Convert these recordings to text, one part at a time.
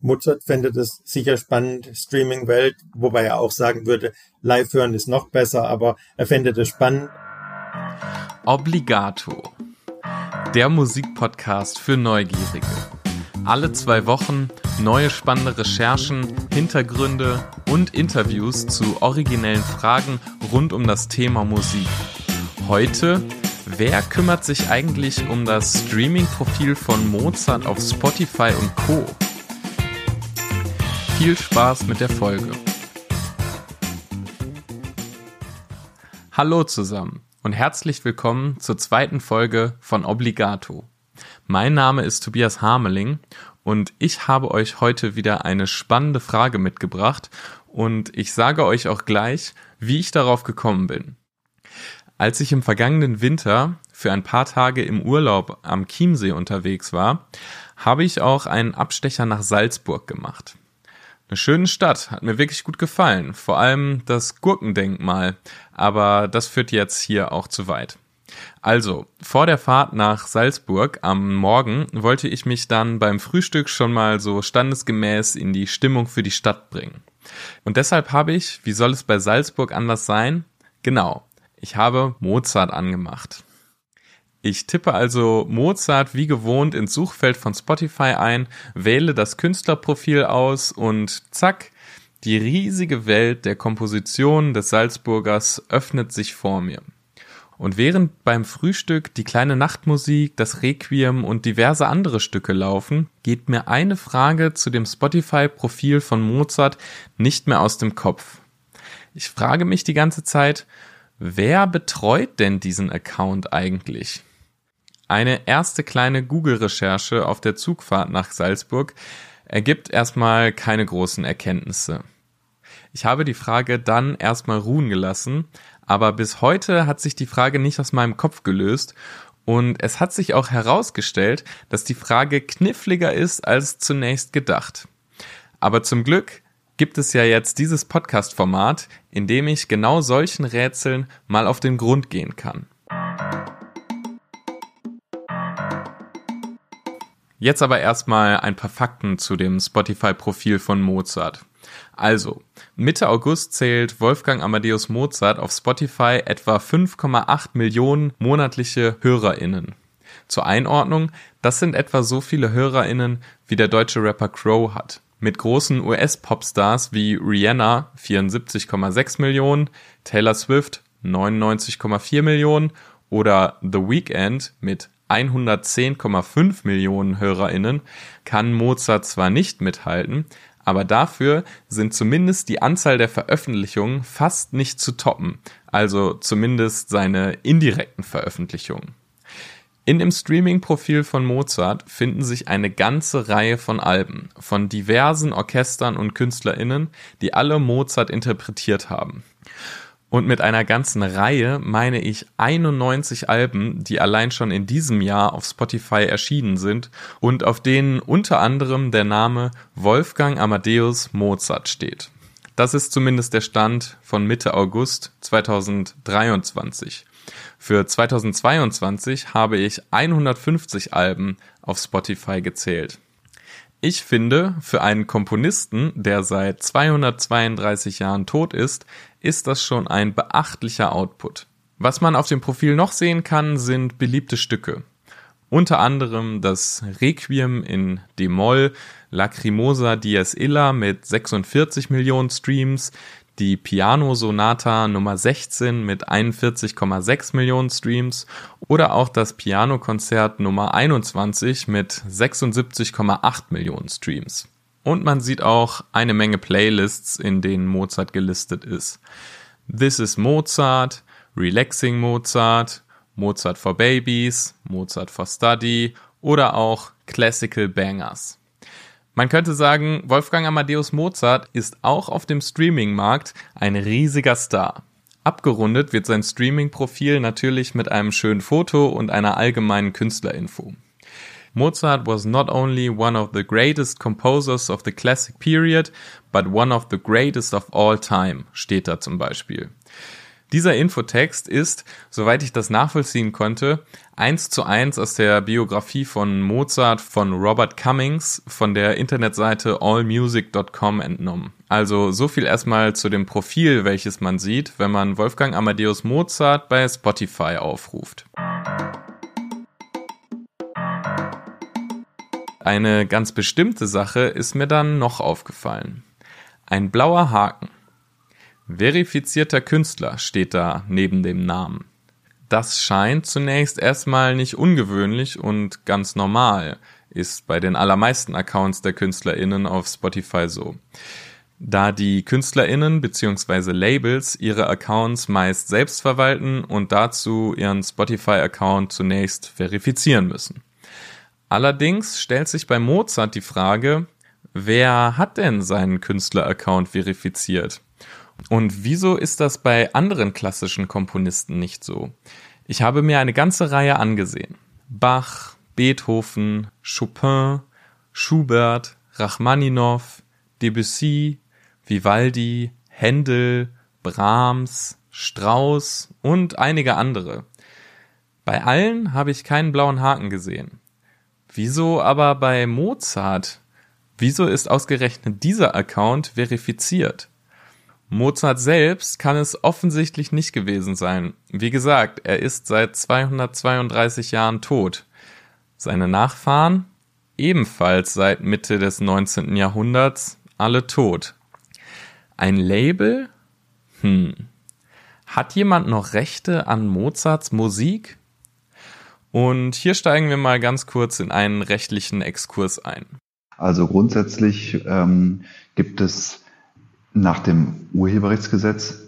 Mozart fände das sicher spannend, Streaming-Welt, wobei er auch sagen würde, live hören ist noch besser, aber er fände das spannend. Obligato. Der Musikpodcast für Neugierige. Alle zwei Wochen neue spannende Recherchen, Hintergründe und Interviews zu originellen Fragen rund um das Thema Musik. Heute Wer kümmert sich eigentlich um das Streaming-Profil von Mozart auf Spotify und Co? Viel Spaß mit der Folge. Hallo zusammen und herzlich willkommen zur zweiten Folge von Obligato. Mein Name ist Tobias Hameling und ich habe euch heute wieder eine spannende Frage mitgebracht und ich sage euch auch gleich, wie ich darauf gekommen bin. Als ich im vergangenen Winter für ein paar Tage im Urlaub am Chiemsee unterwegs war, habe ich auch einen Abstecher nach Salzburg gemacht. Eine schöne Stadt, hat mir wirklich gut gefallen, vor allem das Gurkendenkmal, aber das führt jetzt hier auch zu weit. Also, vor der Fahrt nach Salzburg am Morgen wollte ich mich dann beim Frühstück schon mal so standesgemäß in die Stimmung für die Stadt bringen. Und deshalb habe ich, wie soll es bei Salzburg anders sein? Genau, ich habe Mozart angemacht. Ich tippe also Mozart wie gewohnt ins Suchfeld von Spotify ein, wähle das Künstlerprofil aus und zack, die riesige Welt der Komposition des Salzburgers öffnet sich vor mir. Und während beim Frühstück die kleine Nachtmusik, das Requiem und diverse andere Stücke laufen, geht mir eine Frage zu dem Spotify-Profil von Mozart nicht mehr aus dem Kopf. Ich frage mich die ganze Zeit, wer betreut denn diesen Account eigentlich? Eine erste kleine Google-Recherche auf der Zugfahrt nach Salzburg ergibt erstmal keine großen Erkenntnisse. Ich habe die Frage dann erstmal ruhen gelassen, aber bis heute hat sich die Frage nicht aus meinem Kopf gelöst und es hat sich auch herausgestellt, dass die Frage kniffliger ist als zunächst gedacht. Aber zum Glück gibt es ja jetzt dieses Podcast-Format, in dem ich genau solchen Rätseln mal auf den Grund gehen kann. Jetzt aber erstmal ein paar Fakten zu dem Spotify-Profil von Mozart. Also, Mitte August zählt Wolfgang Amadeus Mozart auf Spotify etwa 5,8 Millionen monatliche HörerInnen. Zur Einordnung, das sind etwa so viele HörerInnen, wie der deutsche Rapper Crow hat. Mit großen US-Popstars wie Rihanna 74,6 Millionen, Taylor Swift 99,4 Millionen oder The Weeknd mit 110,5 Millionen HörerInnen kann Mozart zwar nicht mithalten, aber dafür sind zumindest die Anzahl der Veröffentlichungen fast nicht zu toppen, also zumindest seine indirekten Veröffentlichungen. In dem Streaming-Profil von Mozart finden sich eine ganze Reihe von Alben von diversen Orchestern und KünstlerInnen, die alle Mozart interpretiert haben. Und mit einer ganzen Reihe meine ich 91 Alben, die allein schon in diesem Jahr auf Spotify erschienen sind und auf denen unter anderem der Name Wolfgang Amadeus Mozart steht. Das ist zumindest der Stand von Mitte August 2023. Für 2022 habe ich 150 Alben auf Spotify gezählt. Ich finde, für einen Komponisten, der seit 232 Jahren tot ist, ist das schon ein beachtlicher Output. Was man auf dem Profil noch sehen kann, sind beliebte Stücke. Unter anderem das Requiem in D-Moll, Lacrimosa Dies Illa mit 46 Millionen Streams, die Piano Sonata Nummer 16 mit 41,6 Millionen Streams oder auch das Pianokonzert Nummer 21 mit 76,8 Millionen Streams. Und man sieht auch eine Menge Playlists, in denen Mozart gelistet ist. This is Mozart, Relaxing Mozart, Mozart for Babies, Mozart for Study oder auch Classical Bangers. Man könnte sagen, Wolfgang Amadeus Mozart ist auch auf dem Streaming-Markt ein riesiger Star. Abgerundet wird sein Streaming-Profil natürlich mit einem schönen Foto und einer allgemeinen Künstlerinfo. Mozart was not only one of the greatest composers of the classic period, but one of the greatest of all time, steht da zum Beispiel. Dieser Infotext ist, soweit ich das nachvollziehen konnte, eins zu eins aus der Biografie von Mozart von Robert Cummings von der Internetseite allmusic.com entnommen. Also so viel erstmal zu dem Profil, welches man sieht, wenn man Wolfgang Amadeus Mozart bei Spotify aufruft. Eine ganz bestimmte Sache ist mir dann noch aufgefallen. Ein blauer Haken. Verifizierter Künstler steht da neben dem Namen. Das scheint zunächst erstmal nicht ungewöhnlich und ganz normal, ist bei den allermeisten Accounts der KünstlerInnen auf Spotify so. Da die KünstlerInnen bzw. Labels ihre Accounts meist selbst verwalten und dazu ihren Spotify-Account zunächst verifizieren müssen. Allerdings stellt sich bei Mozart die Frage, wer hat denn seinen Künstler-Account verifiziert? Und wieso ist das bei anderen klassischen Komponisten nicht so? Ich habe mir eine ganze Reihe angesehen. Bach, Beethoven, Chopin, Schubert, Rachmaninow, Debussy, Vivaldi, Händel, Brahms, Strauss und einige andere. Bei allen habe ich keinen blauen Haken gesehen. Wieso aber bei Mozart? Wieso ist ausgerechnet dieser Account verifiziert? Mozart selbst kann es offensichtlich nicht gewesen sein. Wie gesagt, er ist seit 232 Jahren tot. Seine Nachfahren ebenfalls seit Mitte des 19. Jahrhunderts alle tot. Ein Label? Hm. Hat jemand noch Rechte an Mozarts Musik? Und hier steigen wir mal ganz kurz in einen rechtlichen Exkurs ein. Also grundsätzlich ähm, gibt es nach dem Urheberrechtsgesetz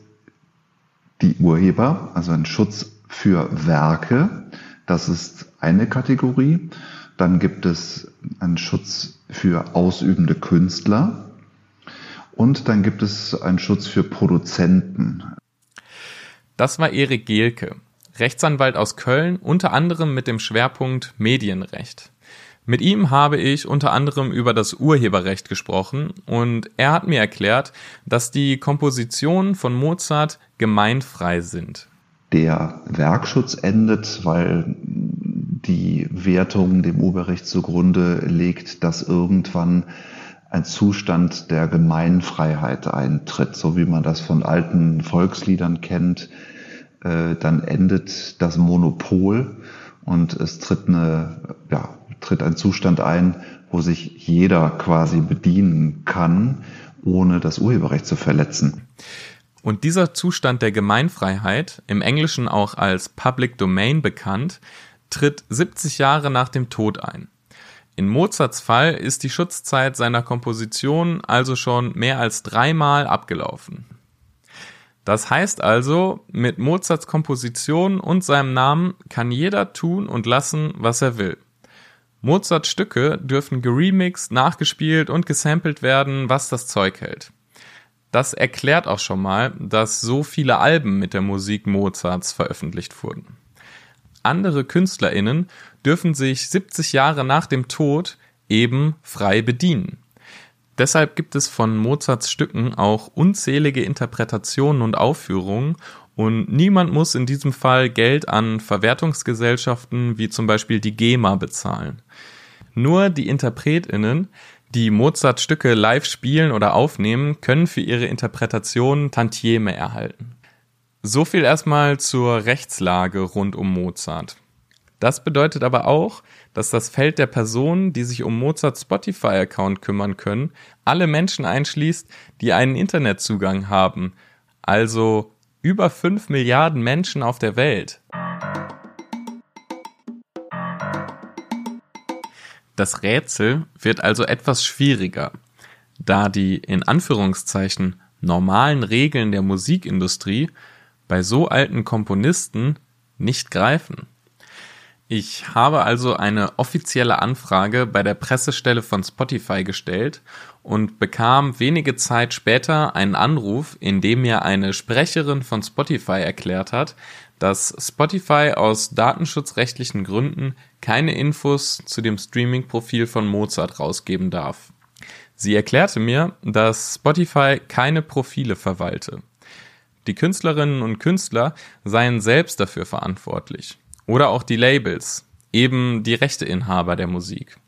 die Urheber, also ein Schutz für Werke. Das ist eine Kategorie. Dann gibt es einen Schutz für ausübende Künstler. Und dann gibt es einen Schutz für Produzenten. Das war Erik Gehlke, Rechtsanwalt aus Köln, unter anderem mit dem Schwerpunkt Medienrecht. Mit ihm habe ich unter anderem über das Urheberrecht gesprochen und er hat mir erklärt, dass die Kompositionen von Mozart gemeinfrei sind. Der Werkschutz endet, weil die Wertung dem Urheberrecht zugrunde legt, dass irgendwann ein Zustand der Gemeinfreiheit eintritt, so wie man das von alten Volksliedern kennt. Äh, dann endet das Monopol und es tritt eine ja, tritt ein Zustand ein, wo sich jeder quasi bedienen kann, ohne das Urheberrecht zu verletzen. Und dieser Zustand der Gemeinfreiheit, im Englischen auch als Public Domain bekannt, tritt 70 Jahre nach dem Tod ein. In Mozarts Fall ist die Schutzzeit seiner Komposition also schon mehr als dreimal abgelaufen. Das heißt also, mit Mozarts Komposition und seinem Namen kann jeder tun und lassen, was er will. Mozarts Stücke dürfen geremixed, nachgespielt und gesampelt werden, was das Zeug hält. Das erklärt auch schon mal, dass so viele Alben mit der Musik Mozarts veröffentlicht wurden. Andere KünstlerInnen dürfen sich 70 Jahre nach dem Tod eben frei bedienen. Deshalb gibt es von Mozarts Stücken auch unzählige Interpretationen und Aufführungen und niemand muss in diesem Fall Geld an Verwertungsgesellschaften wie zum Beispiel die GEMA bezahlen. Nur die InterpretInnen, die Mozart Stücke live spielen oder aufnehmen, können für ihre Interpretation Tantieme erhalten. So viel erstmal zur Rechtslage rund um Mozart. Das bedeutet aber auch, dass das Feld der Personen, die sich um Mozarts Spotify-Account kümmern können, alle Menschen einschließt, die einen Internetzugang haben, also über 5 Milliarden Menschen auf der Welt. Das Rätsel wird also etwas schwieriger, da die in Anführungszeichen normalen Regeln der Musikindustrie bei so alten Komponisten nicht greifen. Ich habe also eine offizielle Anfrage bei der Pressestelle von Spotify gestellt und bekam wenige Zeit später einen Anruf, in dem mir eine Sprecherin von Spotify erklärt hat, dass Spotify aus datenschutzrechtlichen Gründen keine Infos zu dem Streaming-Profil von Mozart rausgeben darf. Sie erklärte mir, dass Spotify keine Profile verwalte. Die Künstlerinnen und Künstler seien selbst dafür verantwortlich. Oder auch die Labels, eben die Rechteinhaber der Musik.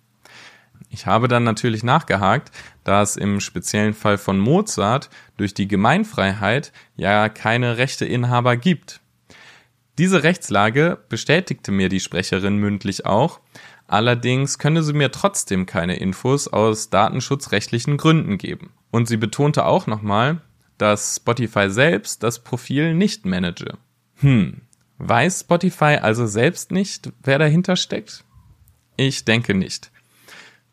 Ich habe dann natürlich nachgehakt, da es im speziellen Fall von Mozart durch die Gemeinfreiheit ja keine Rechteinhaber gibt. Diese Rechtslage bestätigte mir die Sprecherin mündlich auch, allerdings könne sie mir trotzdem keine Infos aus datenschutzrechtlichen Gründen geben. Und sie betonte auch nochmal, dass Spotify selbst das Profil nicht manage. Hm, weiß Spotify also selbst nicht, wer dahinter steckt? Ich denke nicht.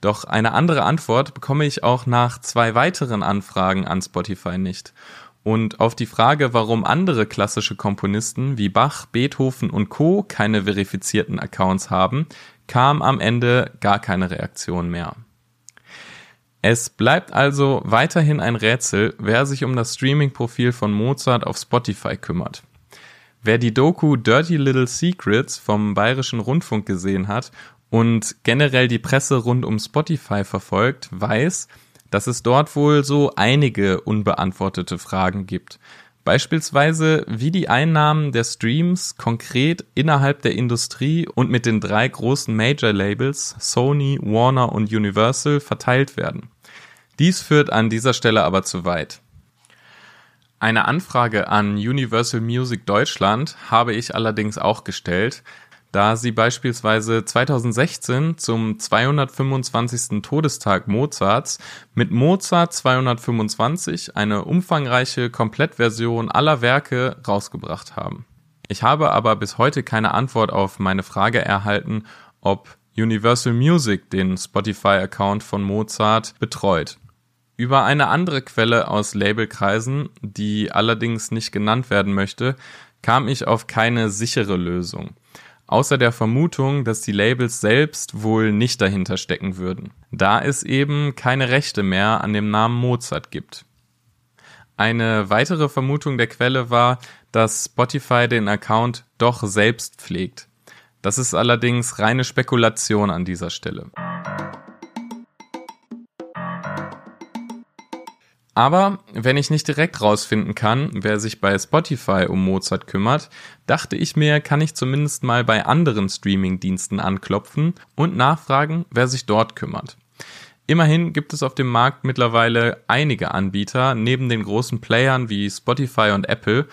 Doch eine andere Antwort bekomme ich auch nach zwei weiteren Anfragen an Spotify nicht. Und auf die Frage, warum andere klassische Komponisten wie Bach, Beethoven und Co. keine verifizierten Accounts haben, kam am Ende gar keine Reaktion mehr. Es bleibt also weiterhin ein Rätsel, wer sich um das Streaming-Profil von Mozart auf Spotify kümmert. Wer die Doku Dirty Little Secrets vom Bayerischen Rundfunk gesehen hat und generell die Presse rund um Spotify verfolgt, weiß, dass es dort wohl so einige unbeantwortete Fragen gibt. Beispielsweise, wie die Einnahmen der Streams konkret innerhalb der Industrie und mit den drei großen Major-Labels Sony, Warner und Universal verteilt werden. Dies führt an dieser Stelle aber zu weit. Eine Anfrage an Universal Music Deutschland habe ich allerdings auch gestellt, da sie beispielsweise 2016 zum 225. Todestag Mozarts mit Mozart 225 eine umfangreiche Komplettversion aller Werke rausgebracht haben. Ich habe aber bis heute keine Antwort auf meine Frage erhalten, ob Universal Music den Spotify-Account von Mozart betreut. Über eine andere Quelle aus Labelkreisen, die allerdings nicht genannt werden möchte, kam ich auf keine sichere Lösung außer der Vermutung, dass die Labels selbst wohl nicht dahinter stecken würden, da es eben keine Rechte mehr an dem Namen Mozart gibt. Eine weitere Vermutung der Quelle war, dass Spotify den Account doch selbst pflegt. Das ist allerdings reine Spekulation an dieser Stelle. Aber wenn ich nicht direkt rausfinden kann, wer sich bei Spotify um Mozart kümmert, dachte ich mir, kann ich zumindest mal bei anderen Streaming-Diensten anklopfen und nachfragen, wer sich dort kümmert. Immerhin gibt es auf dem Markt mittlerweile einige Anbieter neben den großen Playern wie Spotify und Apple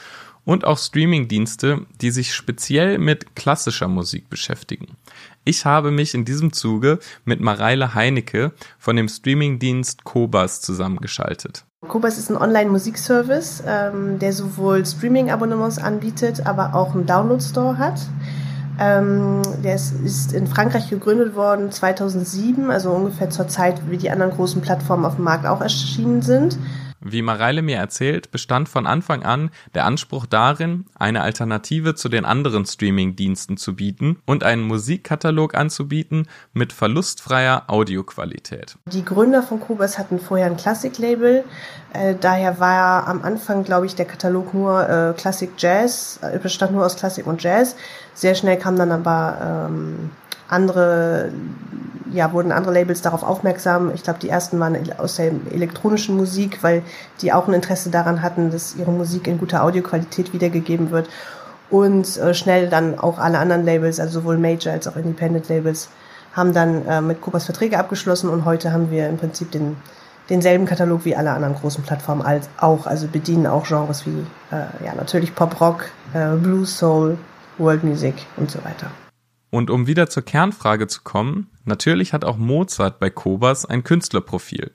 und auch Streaming-Dienste, die sich speziell mit klassischer Musik beschäftigen. Ich habe mich in diesem Zuge mit Mareile Heinecke von dem Streaming-Dienst Kobas zusammengeschaltet. Kobas ist ein Online-Musikservice, ähm, der sowohl Streaming-Abonnements anbietet, aber auch einen Download-Store hat. Ähm, der ist, ist, in Frankreich gegründet worden 2007, also ungefähr zur Zeit, wie die anderen großen Plattformen auf dem Markt auch erschienen sind. Wie Mareile mir erzählt, bestand von Anfang an der Anspruch darin, eine Alternative zu den anderen Streaming-Diensten zu bieten und einen Musikkatalog anzubieten mit verlustfreier Audioqualität. Die Gründer von Kobas hatten vorher ein Classic-Label, äh, daher war am Anfang, glaube ich, der Katalog nur äh, Classic Jazz, äh, bestand nur aus Classic und Jazz. Sehr schnell kam dann aber ähm, andere, ja, wurden andere Labels darauf aufmerksam. Ich glaube, die ersten waren aus der elektronischen Musik, weil die auch ein Interesse daran hatten, dass ihre Musik in guter Audioqualität wiedergegeben wird. Und äh, schnell dann auch alle anderen Labels, also sowohl Major als auch Independent Labels, haben dann äh, mit Coopers Verträge abgeschlossen und heute haben wir im Prinzip den, denselben Katalog wie alle anderen großen Plattformen als auch, also bedienen auch Genres wie äh, ja natürlich Pop Rock, äh, Blues Soul, World Music und so weiter. Und um wieder zur Kernfrage zu kommen, natürlich hat auch Mozart bei Kobas ein Künstlerprofil.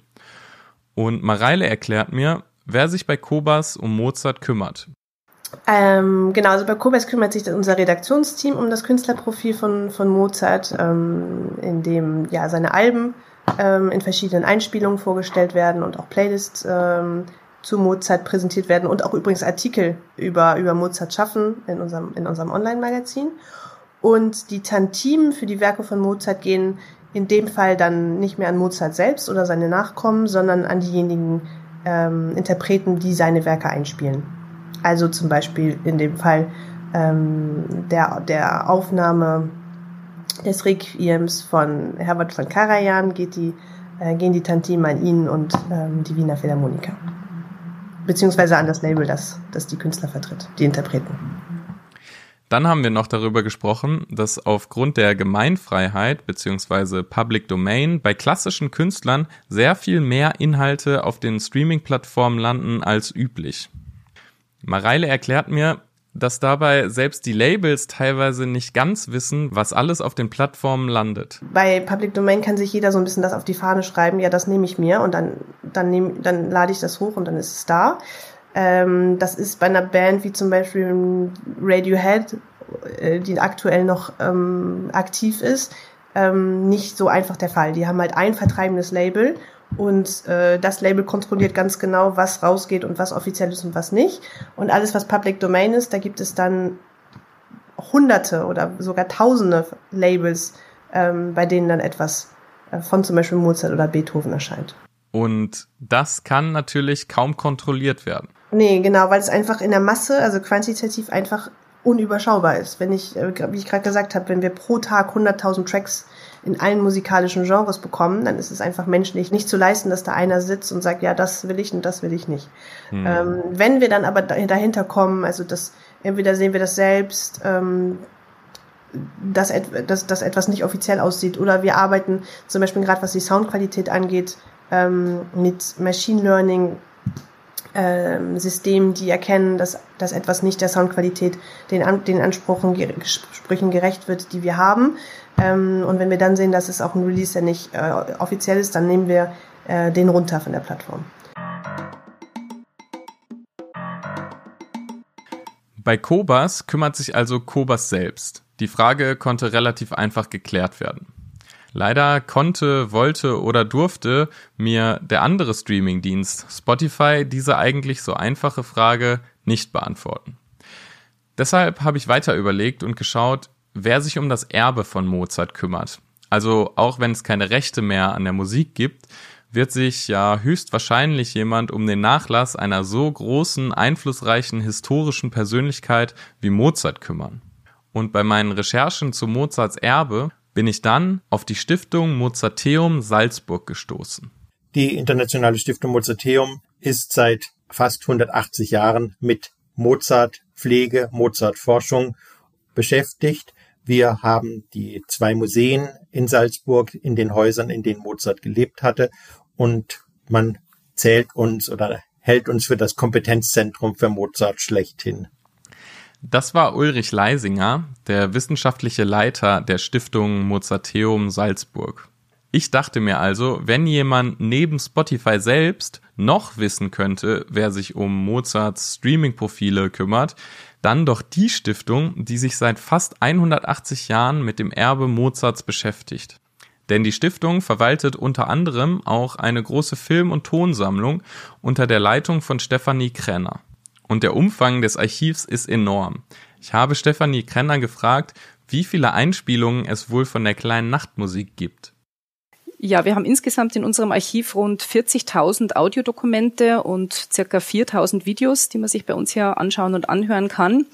Und Mareile erklärt mir, wer sich bei Kobas um Mozart kümmert. Ähm, genau, also bei Kobas kümmert sich unser Redaktionsteam um das Künstlerprofil von, von Mozart, ähm, in dem ja seine Alben ähm, in verschiedenen Einspielungen vorgestellt werden und auch Playlists ähm, zu Mozart präsentiert werden und auch übrigens Artikel über, über Mozart schaffen in unserem, in unserem Online-Magazin. Und die Tantimen für die Werke von Mozart gehen in dem Fall dann nicht mehr an Mozart selbst oder seine Nachkommen, sondern an diejenigen ähm, Interpreten, die seine Werke einspielen. Also zum Beispiel in dem Fall ähm, der, der Aufnahme des Requiems von Herbert von Karajan geht die, äh, gehen die Tantimen an ihn und ähm, die Wiener Philharmoniker beziehungsweise an das Label, das, das die Künstler vertritt, die Interpreten. Dann haben wir noch darüber gesprochen, dass aufgrund der Gemeinfreiheit bzw. Public Domain bei klassischen Künstlern sehr viel mehr Inhalte auf den Streaming-Plattformen landen als üblich. Mareile erklärt mir, dass dabei selbst die Labels teilweise nicht ganz wissen, was alles auf den Plattformen landet. Bei Public Domain kann sich jeder so ein bisschen das auf die Fahne schreiben, ja, das nehme ich mir und dann, dann, nehm, dann lade ich das hoch und dann ist es da. Ähm, das ist bei einer Band wie zum Beispiel Radiohead, äh, die aktuell noch ähm, aktiv ist, ähm, nicht so einfach der Fall. Die haben halt ein vertreibendes Label und äh, das Label kontrolliert ganz genau, was rausgeht und was offiziell ist und was nicht. Und alles, was Public Domain ist, da gibt es dann hunderte oder sogar tausende Labels, ähm, bei denen dann etwas äh, von zum Beispiel Mozart oder Beethoven erscheint. Und das kann natürlich kaum kontrolliert werden. Nee, genau, weil es einfach in der Masse, also quantitativ einfach unüberschaubar ist. Wenn ich, äh, wie ich gerade gesagt habe, wenn wir pro Tag 100.000 Tracks in allen musikalischen Genres bekommen, dann ist es einfach menschlich nicht zu leisten, dass da einer sitzt und sagt, ja, das will ich und das will ich nicht. Hm. Ähm, wenn wir dann aber dahinter kommen, also das, entweder sehen wir das selbst, ähm, dass, dass, dass etwas nicht offiziell aussieht, oder wir arbeiten zum Beispiel gerade was die Soundqualität angeht, ähm, mit Machine Learning ähm, Systemen, die erkennen, dass, dass etwas nicht der Soundqualität den, den Ansprüchen, Sprüchen gerecht wird, die wir haben. Ähm, und wenn wir dann sehen, dass es auch ein Release, der nicht äh, offiziell ist, dann nehmen wir äh, den runter von der Plattform. Bei Kobas kümmert sich also Kobas selbst. Die Frage konnte relativ einfach geklärt werden. Leider konnte, wollte oder durfte mir der andere Streamingdienst Spotify diese eigentlich so einfache Frage nicht beantworten. Deshalb habe ich weiter überlegt und geschaut, wer sich um das Erbe von Mozart kümmert. Also auch wenn es keine Rechte mehr an der Musik gibt, wird sich ja höchstwahrscheinlich jemand um den Nachlass einer so großen, einflussreichen historischen Persönlichkeit wie Mozart kümmern. Und bei meinen Recherchen zu Mozarts Erbe bin ich dann auf die Stiftung Mozarteum Salzburg gestoßen. Die internationale Stiftung Mozarteum ist seit fast 180 Jahren mit Mozart Pflege, Mozart Forschung beschäftigt. Wir haben die zwei Museen in Salzburg in den Häusern, in denen Mozart gelebt hatte und man zählt uns oder hält uns für das Kompetenzzentrum für Mozart schlechthin. Das war Ulrich Leisinger, der wissenschaftliche Leiter der Stiftung Mozarteum Salzburg. Ich dachte mir also, wenn jemand neben Spotify selbst noch wissen könnte, wer sich um Mozarts Streaming-Profile kümmert, dann doch die Stiftung, die sich seit fast 180 Jahren mit dem Erbe Mozarts beschäftigt. Denn die Stiftung verwaltet unter anderem auch eine große Film- und Tonsammlung unter der Leitung von Stefanie Krenner. Und der Umfang des Archivs ist enorm. Ich habe Stefanie Krenner gefragt, wie viele Einspielungen es wohl von der kleinen Nachtmusik gibt. Ja, wir haben insgesamt in unserem Archiv rund 40.000 Audiodokumente und circa 4.000 Videos, die man sich bei uns hier anschauen und anhören kann.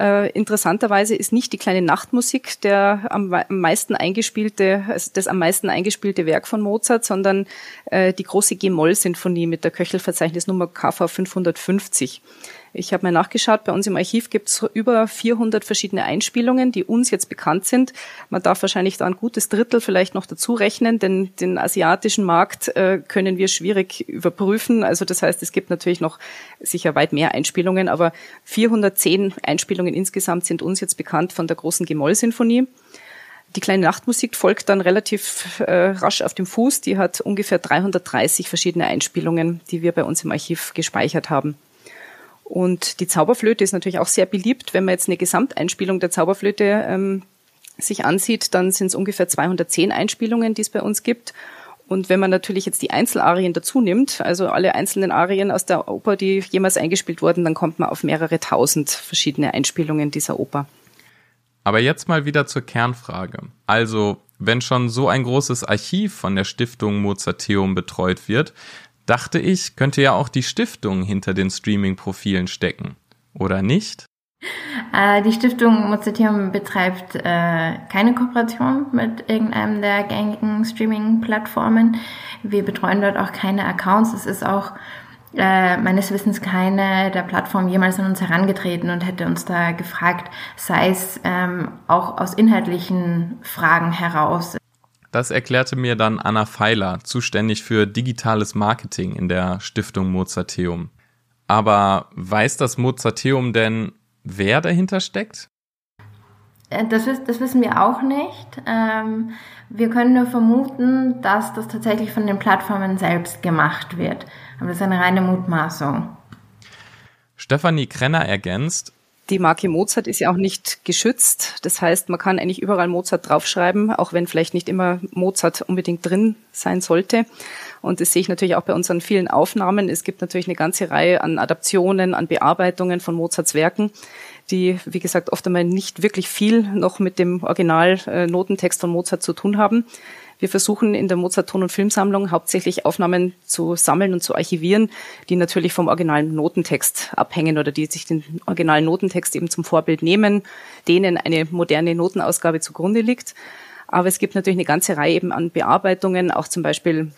Äh, interessanterweise ist nicht die kleine Nachtmusik der am meisten eingespielte, also das am meisten eingespielte Werk von Mozart, sondern äh, die große G-Moll-Sinfonie mit der Köchelverzeichnisnummer KV 550. Ich habe mal nachgeschaut, bei uns im Archiv gibt es über 400 verschiedene Einspielungen, die uns jetzt bekannt sind. Man darf wahrscheinlich da ein gutes Drittel vielleicht noch dazu rechnen, denn den asiatischen Markt äh, können wir schwierig überprüfen. Also das heißt, es gibt natürlich noch sicher weit mehr Einspielungen, aber 410 Einspielungen insgesamt sind uns jetzt bekannt von der großen Gemoll-Sinfonie. Die kleine Nachtmusik folgt dann relativ äh, rasch auf dem Fuß. Die hat ungefähr 330 verschiedene Einspielungen, die wir bei uns im Archiv gespeichert haben. Und die Zauberflöte ist natürlich auch sehr beliebt. Wenn man jetzt eine Gesamteinspielung der Zauberflöte ähm, sich ansieht, dann sind es ungefähr 210 Einspielungen, die es bei uns gibt. Und wenn man natürlich jetzt die Einzelarien dazu nimmt, also alle einzelnen Arien aus der Oper, die jemals eingespielt wurden, dann kommt man auf mehrere tausend verschiedene Einspielungen dieser Oper. Aber jetzt mal wieder zur Kernfrage. Also, wenn schon so ein großes Archiv von der Stiftung Mozarteum betreut wird, dachte ich, könnte ja auch die Stiftung hinter den Streaming-Profilen stecken. Oder nicht? Äh, die Stiftung Mozarteum betreibt äh, keine Kooperation mit irgendeinem der gängigen Streaming-Plattformen. Wir betreuen dort auch keine Accounts. Es ist auch äh, meines Wissens keine der Plattform jemals an uns herangetreten und hätte uns da gefragt, sei es ähm, auch aus inhaltlichen Fragen heraus. Das erklärte mir dann Anna Feiler, zuständig für digitales Marketing in der Stiftung Mozarteum. Aber weiß das Mozarteum denn, wer dahinter steckt? Äh, das, das wissen wir auch nicht. Ähm, wir können nur vermuten, dass das tatsächlich von den Plattformen selbst gemacht wird. Aber das ist eine reine Mutmaßung. Stefanie Krenner ergänzt, die Marke Mozart ist ja auch nicht geschützt. Das heißt, man kann eigentlich überall Mozart draufschreiben, auch wenn vielleicht nicht immer Mozart unbedingt drin sein sollte. Und das sehe ich natürlich auch bei unseren vielen Aufnahmen. Es gibt natürlich eine ganze Reihe an Adaptionen, an Bearbeitungen von Mozarts Werken, die, wie gesagt, oft einmal nicht wirklich viel noch mit dem Original-Notentext von Mozart zu tun haben. Wir versuchen in der Mozart-Ton- und Filmsammlung hauptsächlich Aufnahmen zu sammeln und zu archivieren, die natürlich vom originalen Notentext abhängen oder die sich den originalen Notentext eben zum Vorbild nehmen, denen eine moderne Notenausgabe zugrunde liegt. Aber es gibt natürlich eine ganze Reihe eben an Bearbeitungen, auch zum Beispiel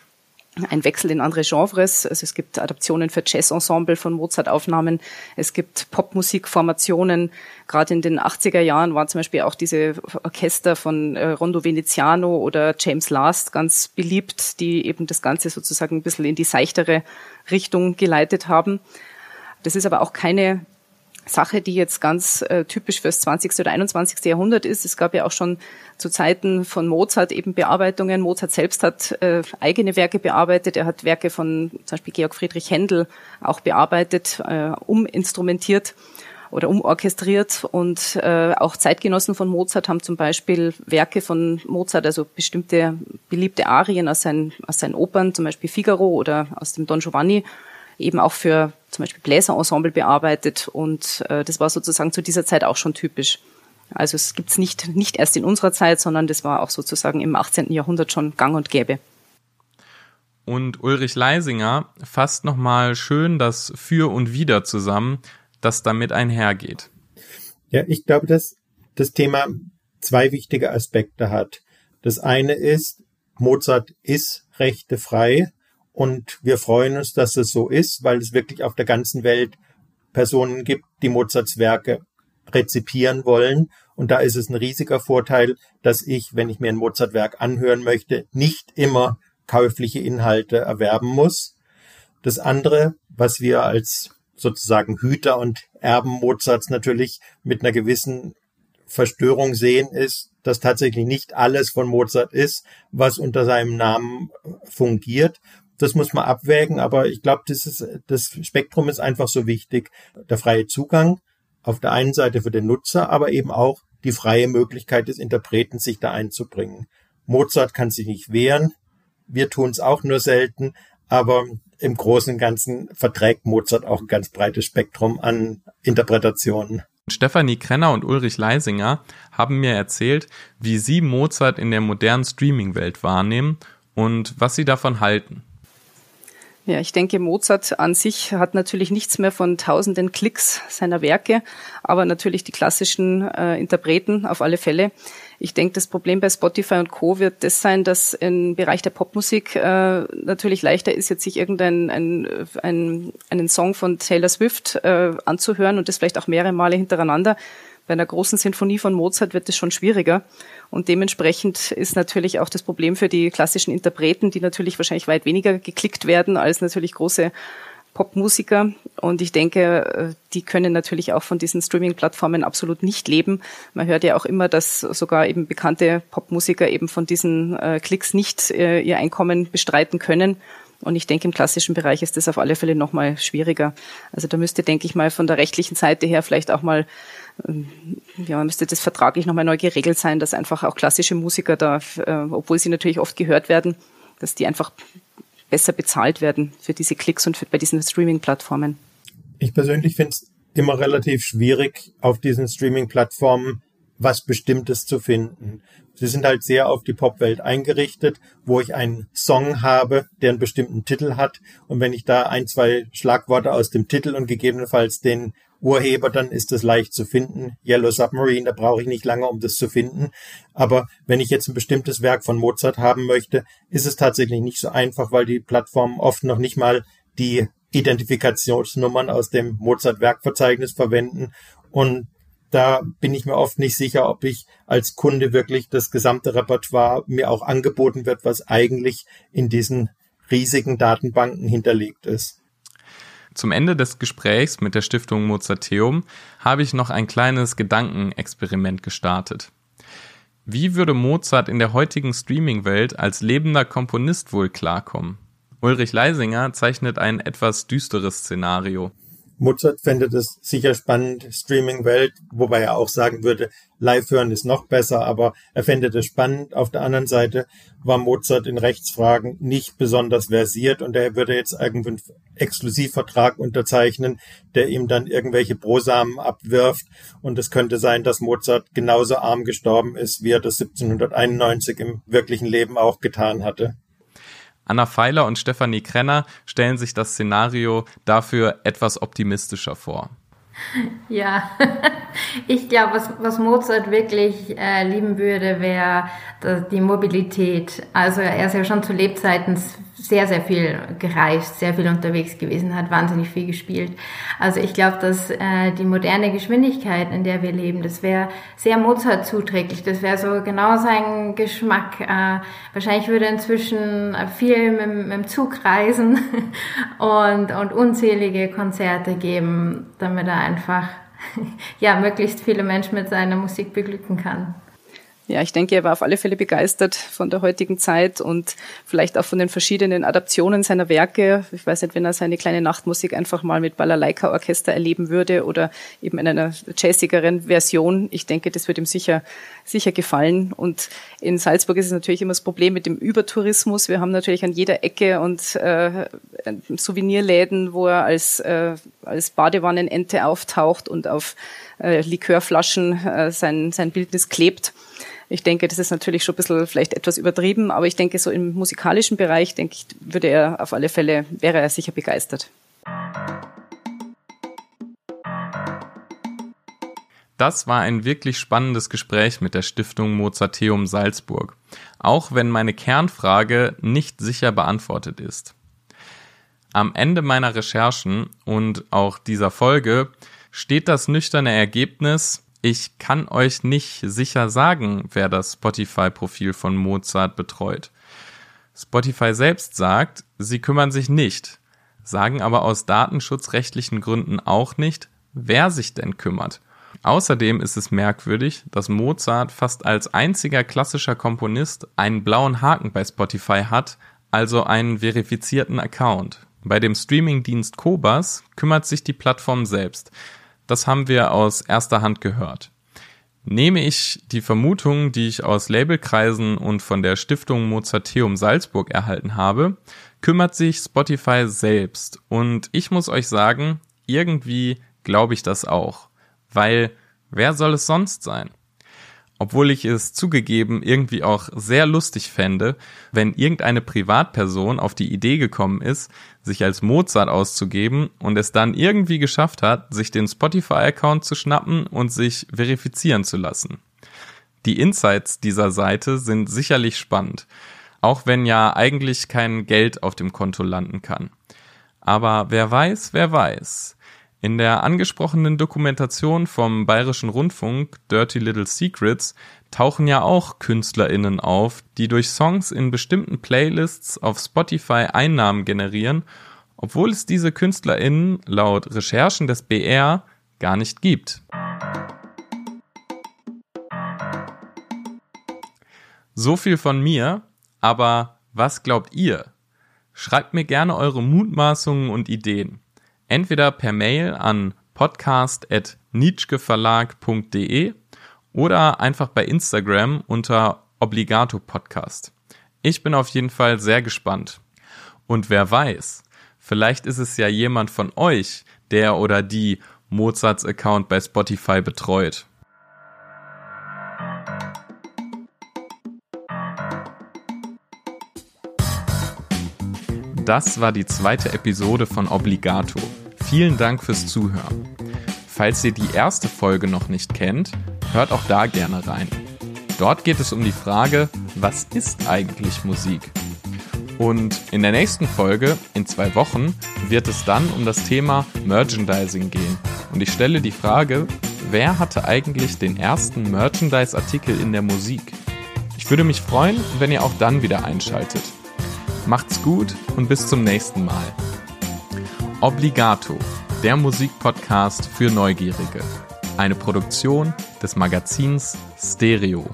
ein Wechsel in andere Genres. Also es gibt Adaptionen für Jazz-Ensemble von Mozart-Aufnahmen. Es gibt Popmusikformationen. Gerade in den 80er Jahren waren zum Beispiel auch diese Orchester von äh, Rondo Veneziano oder James Last ganz beliebt, die eben das Ganze sozusagen ein bisschen in die seichtere Richtung geleitet haben. Das ist aber auch keine Sache, die jetzt ganz äh, typisch fürs 20. oder 21. Jahrhundert ist. Es gab ja auch schon zu Zeiten von Mozart eben Bearbeitungen. Mozart selbst hat äh, eigene Werke bearbeitet. Er hat Werke von zum Beispiel Georg Friedrich Händel auch bearbeitet, äh, uminstrumentiert oder umorchestriert. Und äh, auch Zeitgenossen von Mozart haben zum Beispiel Werke von Mozart, also bestimmte beliebte Arien aus seinen, aus seinen Opern, zum Beispiel Figaro oder aus dem Don Giovanni, eben auch für zum Beispiel Bläserensemble bearbeitet und äh, das war sozusagen zu dieser Zeit auch schon typisch. Also es gibt's nicht, nicht erst in unserer Zeit, sondern das war auch sozusagen im 18. Jahrhundert schon gang und gäbe. Und Ulrich Leisinger fasst nochmal schön das Für und Wider zusammen, das damit einhergeht. Ja, ich glaube, dass das Thema zwei wichtige Aspekte hat. Das eine ist, Mozart ist rechtefrei und wir freuen uns, dass es so ist, weil es wirklich auf der ganzen Welt Personen gibt, die Mozarts Werke rezipieren wollen. Und da ist es ein riesiger Vorteil, dass ich, wenn ich mir ein Mozart-Werk anhören möchte, nicht immer käufliche Inhalte erwerben muss. Das andere, was wir als sozusagen Hüter und Erben Mozarts natürlich mit einer gewissen Verstörung sehen, ist, dass tatsächlich nicht alles von Mozart ist, was unter seinem Namen fungiert das muss man abwägen, aber ich glaube, das, ist, das Spektrum ist einfach so wichtig. Der freie Zugang auf der einen Seite für den Nutzer, aber eben auch die freie Möglichkeit des Interpreten, sich da einzubringen. Mozart kann sich nicht wehren. Wir tun es auch nur selten, aber im Großen und Ganzen verträgt Mozart auch ein ganz breites Spektrum an Interpretationen. Stefanie Krenner und Ulrich Leisinger haben mir erzählt, wie sie Mozart in der modernen Streaming-Welt wahrnehmen und was sie davon halten. Ja, ich denke, Mozart an sich hat natürlich nichts mehr von tausenden Klicks seiner Werke, aber natürlich die klassischen äh, Interpreten auf alle Fälle. Ich denke, das Problem bei Spotify und Co. wird das sein, dass im Bereich der Popmusik äh, natürlich leichter ist, jetzt sich irgendeinen ein, ein, einen Song von Taylor Swift äh, anzuhören und das vielleicht auch mehrere Male hintereinander. Bei einer großen Sinfonie von Mozart wird es schon schwieriger. Und dementsprechend ist natürlich auch das Problem für die klassischen Interpreten, die natürlich wahrscheinlich weit weniger geklickt werden als natürlich große Popmusiker. Und ich denke, äh, die können natürlich auch von diesen Streaming-Plattformen absolut nicht leben. Man hört ja auch immer, dass sogar eben bekannte Popmusiker eben von diesen äh, Klicks nicht äh, ihr Einkommen bestreiten können. Und ich denke, im klassischen Bereich ist das auf alle Fälle nochmal schwieriger. Also da müsste, denke ich mal, von der rechtlichen Seite her vielleicht auch mal ähm, ja, müsste das vertraglich nochmal neu geregelt sein, dass einfach auch klassische Musiker da, äh, obwohl sie natürlich oft gehört werden, dass die einfach besser bezahlt werden für diese Klicks und für, bei diesen Streaming-Plattformen. Ich persönlich finde es immer relativ schwierig, auf diesen Streaming-Plattformen was Bestimmtes zu finden. Sie sind halt sehr auf die Popwelt eingerichtet, wo ich einen Song habe, der einen bestimmten Titel hat. Und wenn ich da ein, zwei Schlagworte aus dem Titel und gegebenenfalls den Urheber, dann ist das leicht zu finden. Yellow Submarine, da brauche ich nicht lange, um das zu finden. Aber wenn ich jetzt ein bestimmtes Werk von Mozart haben möchte, ist es tatsächlich nicht so einfach, weil die Plattformen oft noch nicht mal die Identifikationsnummern aus dem Mozart-Werkverzeichnis verwenden. Und da bin ich mir oft nicht sicher, ob ich als Kunde wirklich das gesamte Repertoire mir auch angeboten wird, was eigentlich in diesen riesigen Datenbanken hinterlegt ist. Zum Ende des Gesprächs mit der Stiftung Mozarteum habe ich noch ein kleines Gedankenexperiment gestartet. Wie würde Mozart in der heutigen Streaming-Welt als lebender Komponist wohl klarkommen? Ulrich Leisinger zeichnet ein etwas düsteres Szenario. Mozart fände das sicher spannend, Streaming-Welt, wobei er auch sagen würde, live hören ist noch besser, aber er fände das spannend. Auf der anderen Seite war Mozart in Rechtsfragen nicht besonders versiert und er würde jetzt irgendeinen Exklusivvertrag unterzeichnen, der ihm dann irgendwelche Brosamen abwirft. Und es könnte sein, dass Mozart genauso arm gestorben ist, wie er das 1791 im wirklichen Leben auch getan hatte. Anna Pfeiler und Stefanie Krenner stellen sich das Szenario dafür etwas optimistischer vor. Ja, ich glaube, was, was Mozart wirklich äh, lieben würde, wäre die Mobilität. Also er ist ja schon zu Lebzeiten sehr, sehr viel gereist, sehr viel unterwegs gewesen, hat wahnsinnig viel gespielt. Also ich glaube, dass äh, die moderne Geschwindigkeit, in der wir leben, das wäre sehr Mozart zuträglich. Das wäre so genau sein Geschmack. Äh, wahrscheinlich würde inzwischen viel mit, mit dem Zug reisen und, und unzählige Konzerte geben, damit er einfach ja, möglichst viele Menschen mit seiner Musik beglücken kann. Ja, ich denke, er war auf alle Fälle begeistert von der heutigen Zeit und vielleicht auch von den verschiedenen Adaptionen seiner Werke. Ich weiß nicht, wenn er seine kleine Nachtmusik einfach mal mit Balalaika-Orchester erleben würde oder eben in einer jazzigeren Version. Ich denke, das wird ihm sicher, sicher gefallen. Und in Salzburg ist es natürlich immer das Problem mit dem Übertourismus. Wir haben natürlich an jeder Ecke und äh, Souvenirläden, wo er als, äh, als Badewannenente auftaucht und auf äh, Likörflaschen äh, sein, sein Bildnis klebt. Ich denke, das ist natürlich schon ein bisschen vielleicht etwas übertrieben, aber ich denke, so im musikalischen Bereich, denke ich, würde er auf alle Fälle, wäre er sicher begeistert. Das war ein wirklich spannendes Gespräch mit der Stiftung Mozarteum Salzburg, auch wenn meine Kernfrage nicht sicher beantwortet ist. Am Ende meiner Recherchen und auch dieser Folge steht das nüchterne Ergebnis, ich kann euch nicht sicher sagen, wer das Spotify-Profil von Mozart betreut. Spotify selbst sagt, sie kümmern sich nicht, sagen aber aus datenschutzrechtlichen Gründen auch nicht, wer sich denn kümmert. Außerdem ist es merkwürdig, dass Mozart fast als einziger klassischer Komponist einen blauen Haken bei Spotify hat, also einen verifizierten Account. Bei dem Streamingdienst Kobas kümmert sich die Plattform selbst. Das haben wir aus erster Hand gehört. Nehme ich die Vermutung, die ich aus Labelkreisen und von der Stiftung Mozarteum Salzburg erhalten habe, kümmert sich Spotify selbst. Und ich muss euch sagen, irgendwie glaube ich das auch. Weil wer soll es sonst sein? Obwohl ich es zugegeben irgendwie auch sehr lustig fände, wenn irgendeine Privatperson auf die Idee gekommen ist, sich als Mozart auszugeben und es dann irgendwie geschafft hat, sich den Spotify-Account zu schnappen und sich verifizieren zu lassen. Die Insights dieser Seite sind sicherlich spannend, auch wenn ja eigentlich kein Geld auf dem Konto landen kann. Aber wer weiß, wer weiß. In der angesprochenen Dokumentation vom Bayerischen Rundfunk Dirty Little Secrets tauchen ja auch KünstlerInnen auf, die durch Songs in bestimmten Playlists auf Spotify Einnahmen generieren, obwohl es diese KünstlerInnen laut Recherchen des BR gar nicht gibt. So viel von mir, aber was glaubt ihr? Schreibt mir gerne eure Mutmaßungen und Ideen entweder per Mail an podcast.nietzscheverlag.de oder einfach bei Instagram unter Obligato Podcast. Ich bin auf jeden Fall sehr gespannt. Und wer weiß, vielleicht ist es ja jemand von euch, der oder die Mozarts Account bei Spotify betreut. Das war die zweite Episode von Obligato. Vielen Dank fürs Zuhören. Falls ihr die erste Folge noch nicht kennt, hört auch da gerne rein. Dort geht es um die Frage, was ist eigentlich Musik? Und in der nächsten Folge, in zwei Wochen, wird es dann um das Thema Merchandising gehen. Und ich stelle die Frage, wer hatte eigentlich den ersten Merchandise-Artikel in der Musik? Ich würde mich freuen, wenn ihr auch dann wieder einschaltet. Macht's gut und bis zum nächsten Mal. Obligato, der Musikpodcast für Neugierige. Eine Produktion des Magazins Stereo.